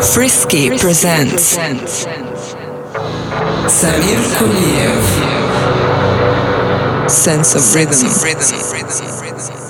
Frisky presents Samir Kuliev Sense of Rhythm. of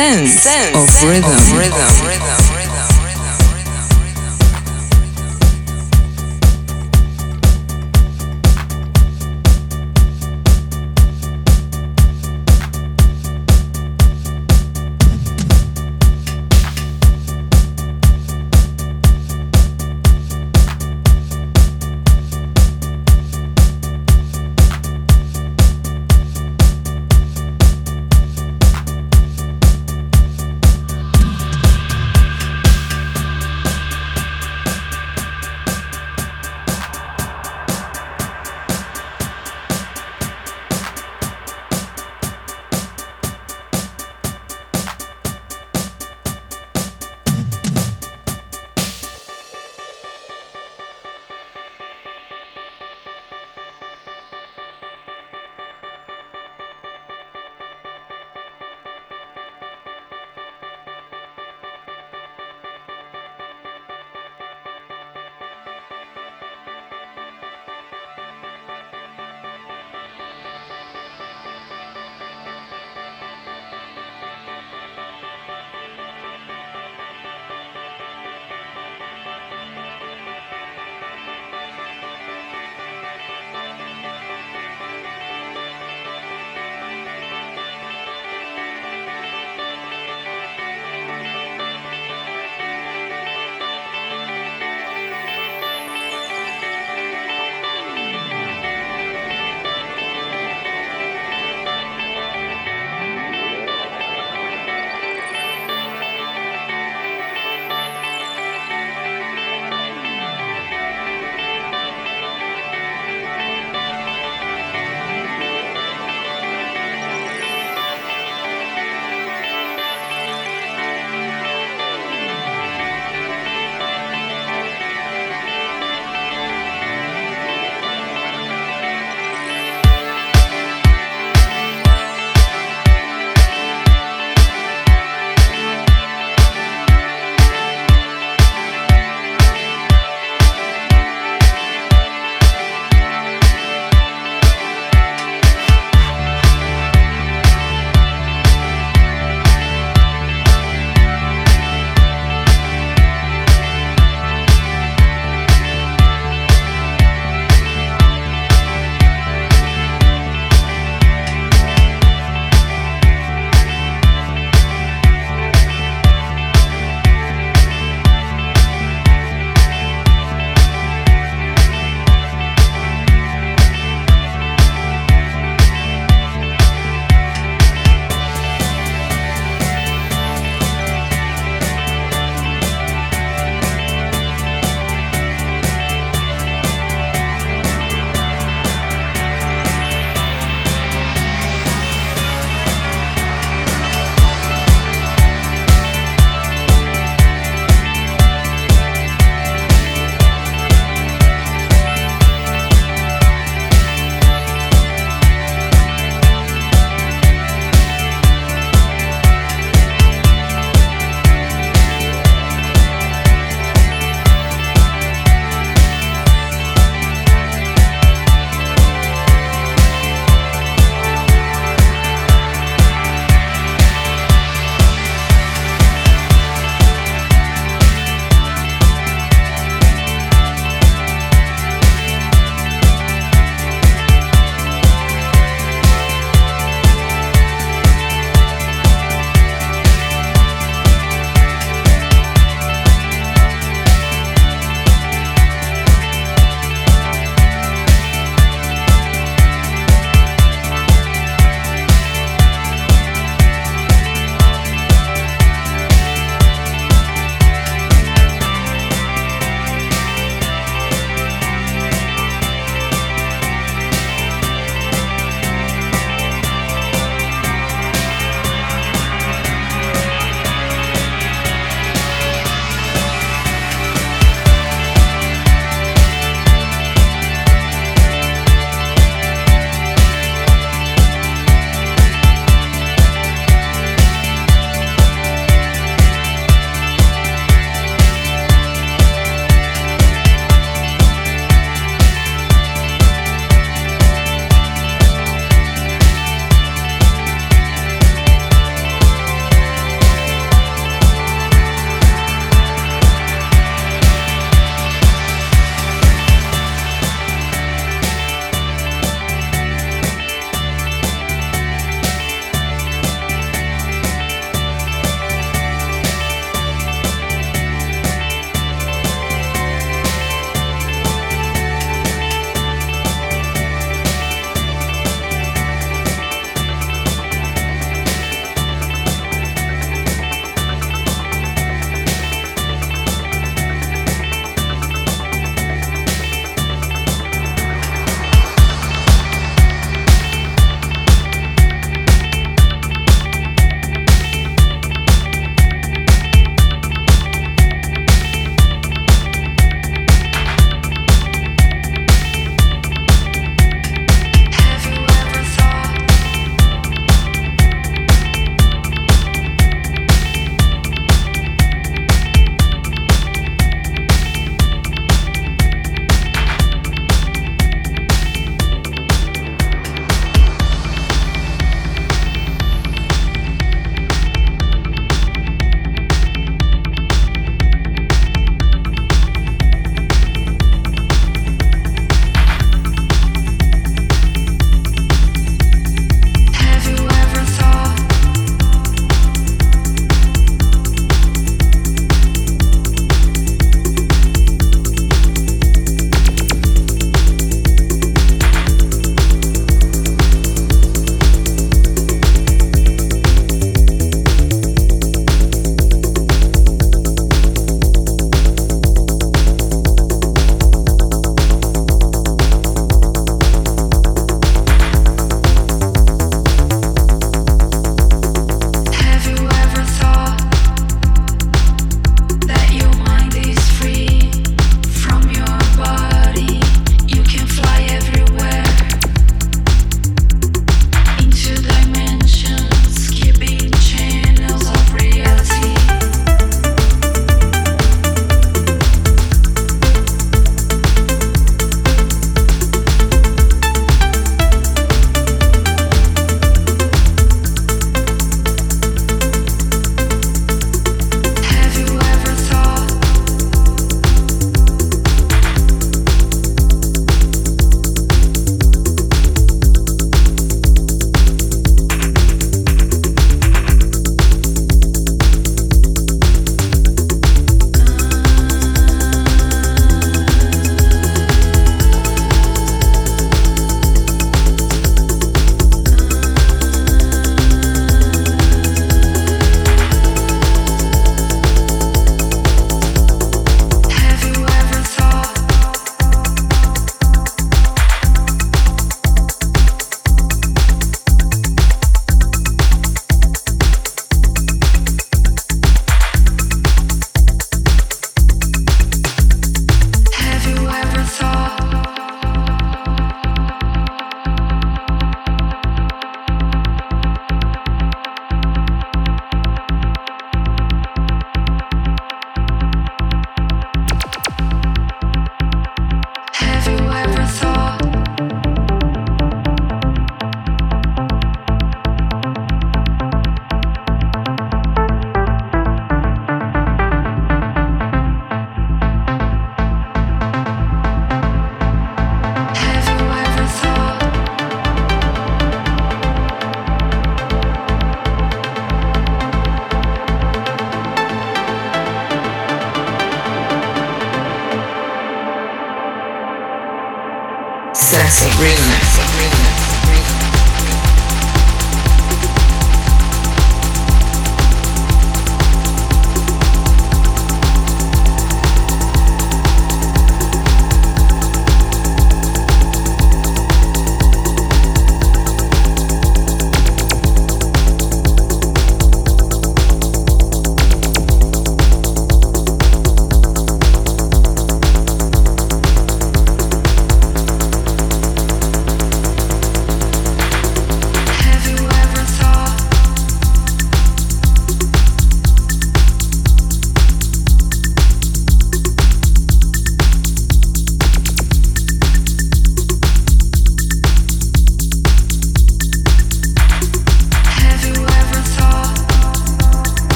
sense, sense of rhythm. Of rhythm. rhythm.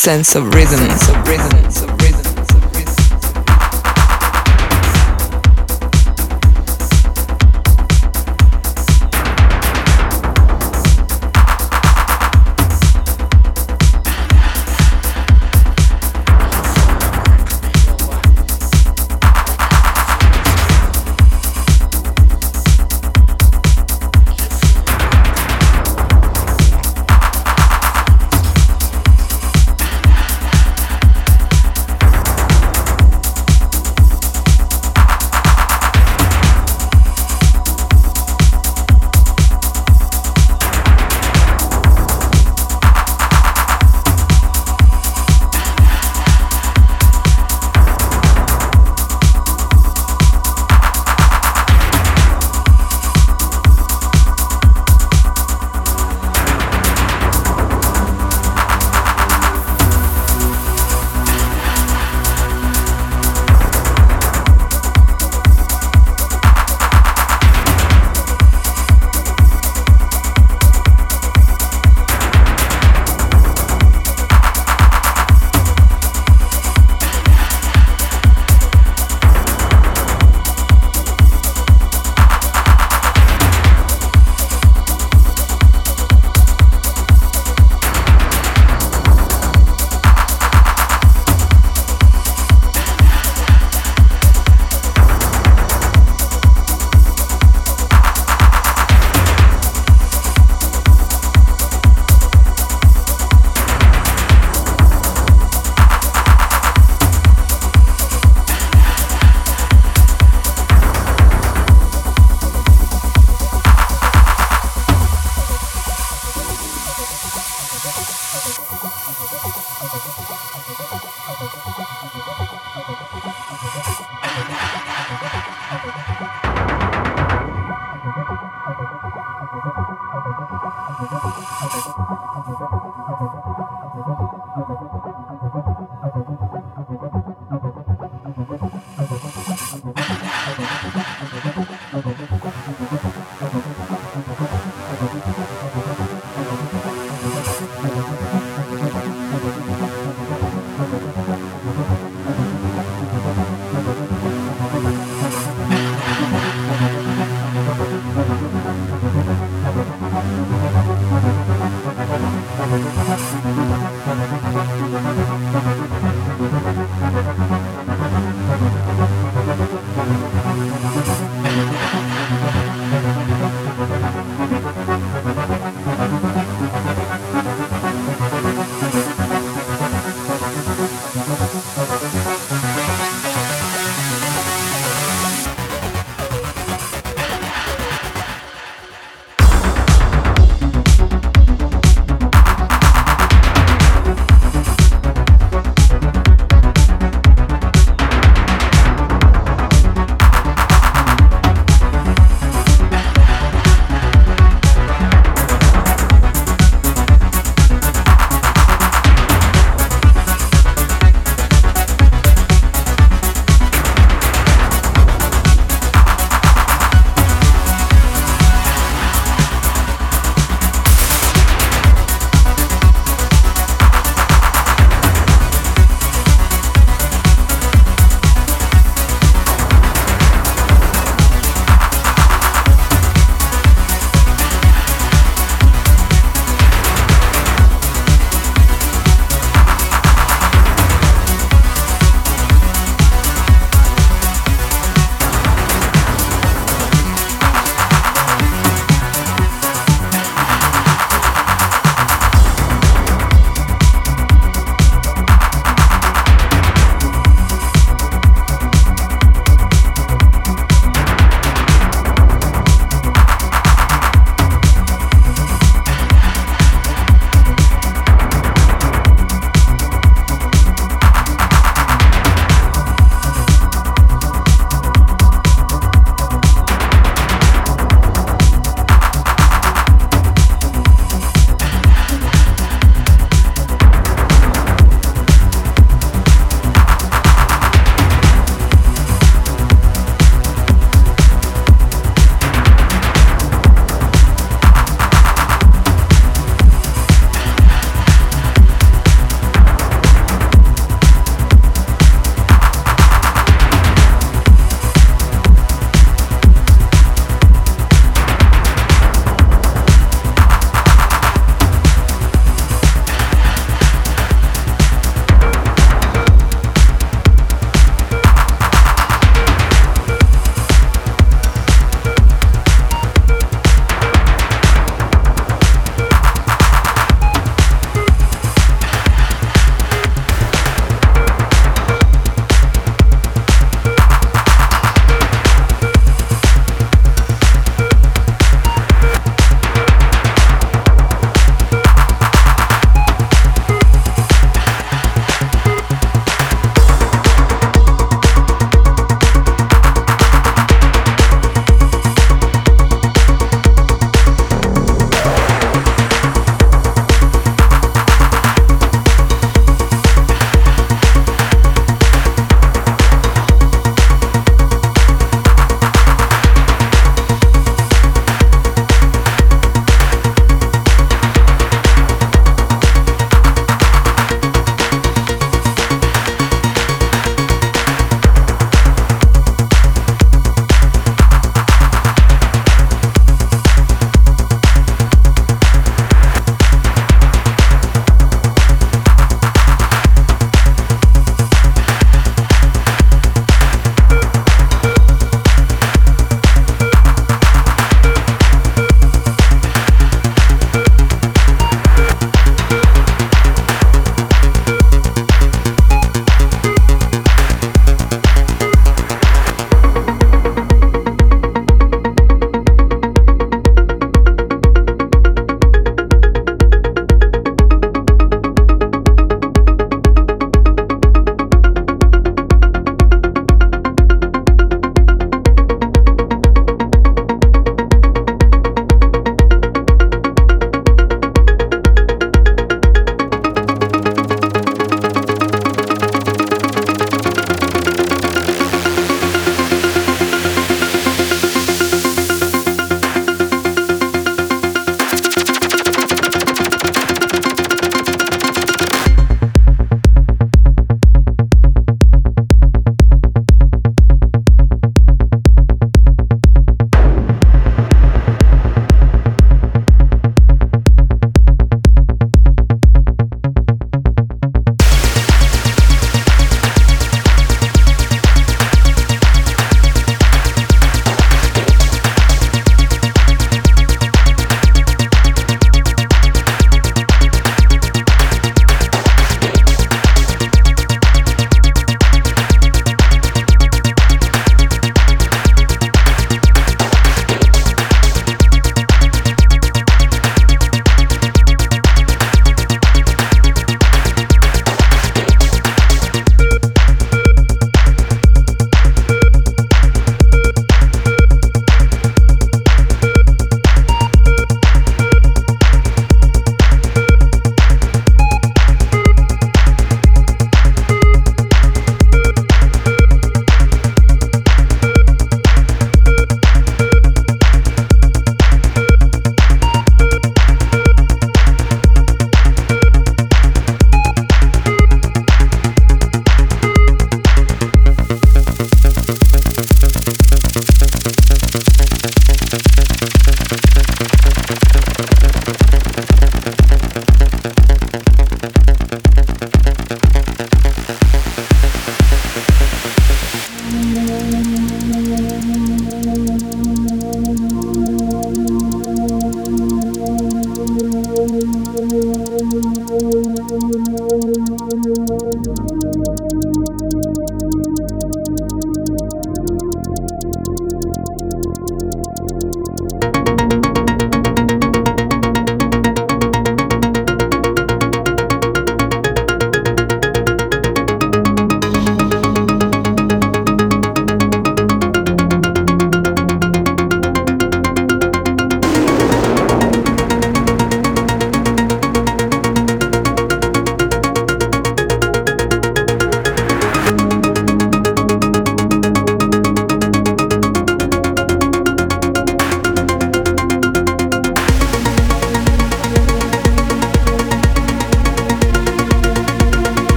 Sense of rhythm. Sense of rhythm.